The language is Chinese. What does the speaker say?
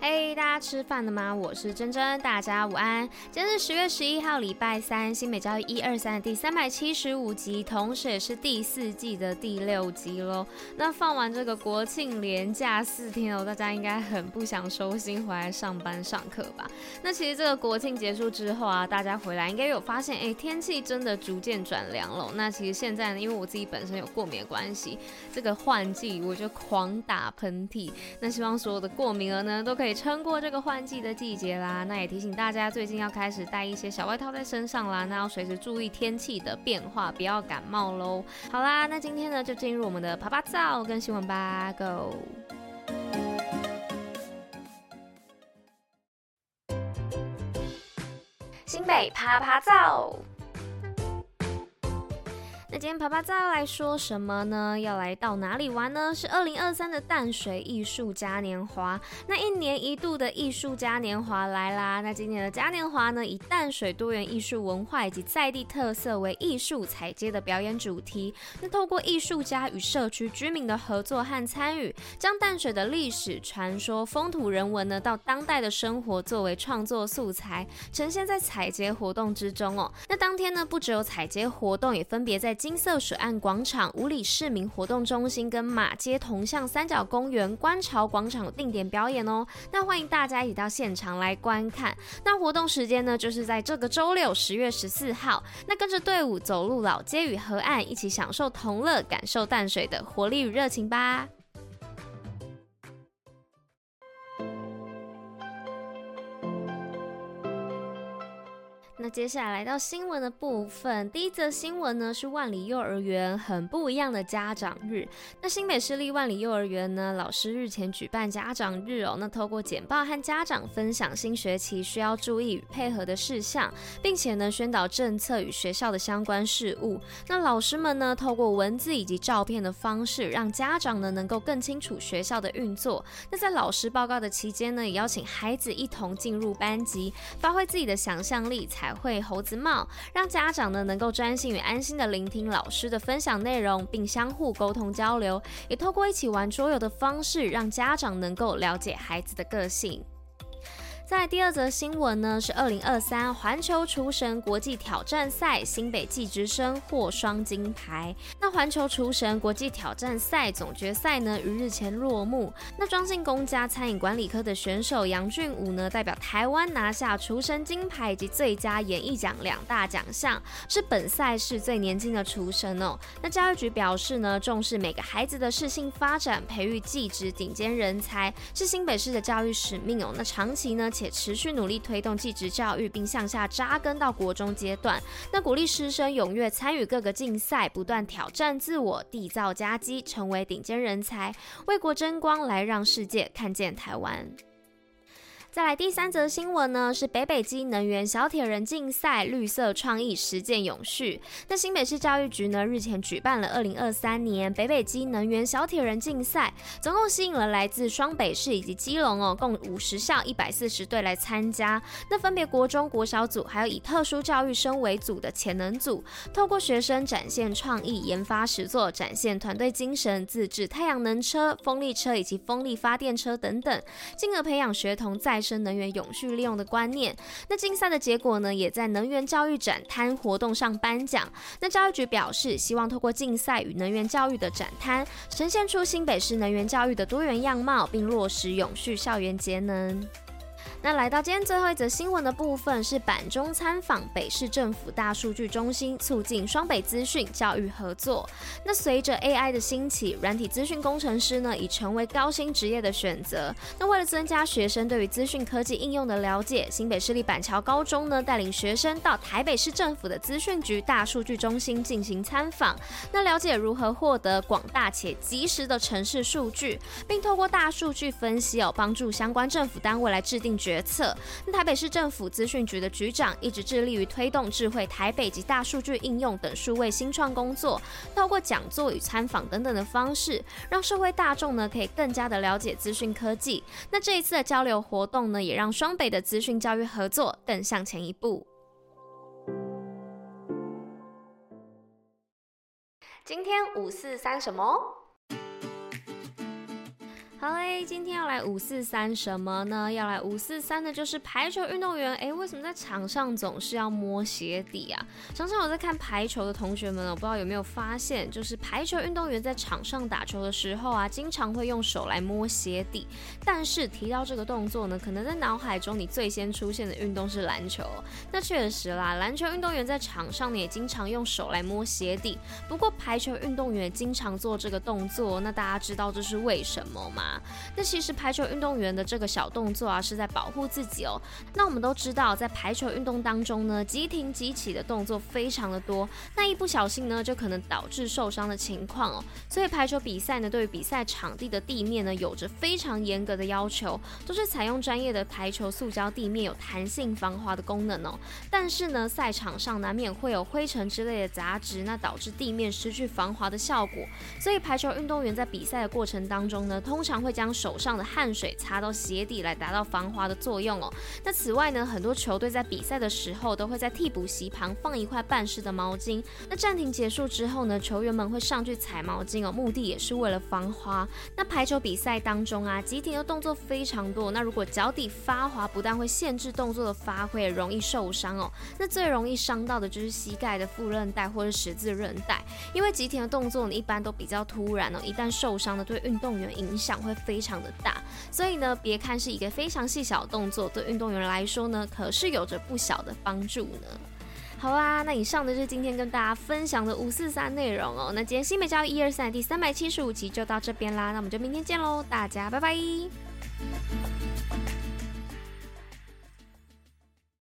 嘿，hey, 大家吃饭了吗？我是珍珍，大家午安。今天是十月十一号，礼拜三，新美教育一二三的第三百七十五集，同时也是第四季的第六集喽。那放完这个国庆连假四天哦，大家应该很不想收心回来上班上课吧？那其实这个国庆结束之后啊，大家回来应该有发现，哎，天气真的逐渐转凉了。那其实现在呢，因为我自己本身有过敏的关系，这个换季我就狂打喷嚏。那希望所有的过敏儿呢，都可以。撑过这个换季的季节啦，那也提醒大家最近要开始带一些小外套在身上啦，那要随时注意天气的变化，不要感冒喽。好啦，那今天呢就进入我们的趴趴造跟新闻吧，Go！新北趴趴造。今天趴趴造要来说什么呢？要来到哪里玩呢？是二零二三的淡水艺术嘉年华。那一年一度的艺术嘉年华来啦。那今年的嘉年华呢，以淡水多元艺术文化以及在地特色为艺术采街的表演主题。那透过艺术家与社区居民的合作和参与，将淡水的历史、传说、风土人文呢，到当代的生活作为创作素材，呈现在采街活动之中哦。那当天呢，不只有采街活动，也分别在金色水岸广场、五里市民活动中心跟马街铜像三角公园、观潮广场定点表演哦。那欢迎大家一起到现场来观看。那活动时间呢，就是在这个周六十月十四号。那跟着队伍走入老街与河岸，一起享受同乐，感受淡水的活力与热情吧。那接下来来到新闻的部分，第一则新闻呢是万里幼儿园很不一样的家长日。那新北市立万里幼儿园呢，老师日前举办家长日哦，那透过简报和家长分享新学期需要注意与配合的事项，并且呢宣导政策与学校的相关事务。那老师们呢透过文字以及照片的方式，让家长呢能够更清楚学校的运作。那在老师报告的期间呢，也邀请孩子一同进入班级，发挥自己的想象力才。会猴子帽，让家长呢能够专心与安心的聆听老师的分享内容，并相互沟通交流，也透过一起玩桌游的方式，让家长能够了解孩子的个性。在第二则新闻呢，是二零二三环球厨神国际挑战赛，新北技职生获双金牌。那环球厨神国际挑战赛总决赛呢，于日前落幕。那庄敬公家餐饮管理科的选手杨俊武呢，代表台湾拿下厨神金牌以及最佳演艺奖两大奖项，是本赛事最年轻的厨神哦。那教育局表示呢，重视每个孩子的适性发展，培育技职顶尖人才，是新北市的教育使命哦。那长期呢，且持续努力推动继职教育，并向下扎根到国中阶段。那鼓励师生踊跃参与各个竞赛，不断挑战自我，缔造佳绩，成为顶尖人才，为国争光，来让世界看见台湾。再来第三则新闻呢，是北北基能源小铁人竞赛绿色创意实践永续。那新北市教育局呢，日前举办了二零二三年北北基能源小铁人竞赛，总共吸引了来自双北市以及基隆哦，共五十校一百四十队来参加。那分别国中国小组，还有以特殊教育生为组的潜能组，透过学生展现创意、研发实作，展现团队精神，自制太阳能车、风力车以及风力发电车等等，进而培养学童在再生能源永续利用的观念。那竞赛的结果呢，也在能源教育展摊活动上颁奖。那教育局表示，希望透过竞赛与能源教育的展摊，呈现出新北市能源教育的多元样貌，并落实永续校园节能。那来到今天最后一则新闻的部分，是板中参访北市政府大数据中心，促进双北资讯教育合作。那随着 AI 的兴起，软体资讯工程师呢已成为高薪职业的选择。那为了增加学生对于资讯科技应用的了解，新北市立板桥高中呢带领学生到台北市政府的资讯局大数据中心进行参访，那了解如何获得广大且及时的城市数据，并透过大数据分析哦，帮助相关政府单位来制定。决策。那台北市政府资讯局的局长一直致力于推动智慧台北及大数据应用等数位新创工作，透过讲座与参访等等的方式，让社会大众呢可以更加的了解资讯科技。那这一次的交流活动呢，也让双北的资讯教育合作更向前一步。今天五四三什么？好嘞，今天要来五四三什么呢？要来五四三的就是排球运动员。诶，为什么在场上总是要摸鞋底啊？常常我在看排球的同学们，我不知道有没有发现，就是排球运动员在场上打球的时候啊，经常会用手来摸鞋底。但是提到这个动作呢，可能在脑海中你最先出现的运动是篮球。那确实啦，篮球运动员在场上呢也经常用手来摸鞋底。不过排球运动员经常做这个动作，那大家知道这是为什么吗？那其实排球运动员的这个小动作啊，是在保护自己哦。那我们都知道，在排球运动当中呢，急停急起的动作非常的多，那一不小心呢，就可能导致受伤的情况哦。所以排球比赛呢，对于比赛场地的地面呢，有着非常严格的要求，都是采用专业的排球塑胶地面，有弹性防滑的功能哦。但是呢，赛场上难免会有灰尘之类的杂质，那导致地面失去防滑的效果。所以排球运动员在比赛的过程当中呢，通常会将手上的汗水擦到鞋底来达到防滑的作用哦。那此外呢，很多球队在比赛的时候都会在替补席旁放一块半湿的毛巾。那暂停结束之后呢，球员们会上去踩毛巾哦，目的也是为了防滑。那排球比赛当中啊，急停的动作非常多。那如果脚底发滑，不但会限制动作的发挥，容易受伤哦。那最容易伤到的就是膝盖的副韧带或者十字韧带，因为急停的动作呢，一般都比较突然哦，一旦受伤呢，对运动员影响会非常的大，所以呢，别看是一个非常细小的动作，对运动员来说呢，可是有着不小的帮助呢。好啦，那以上的就是今天跟大家分享的五四三内容哦。那今天新美教育一二三第三百七十五集就到这边啦，那我们就明天见喽，大家拜拜。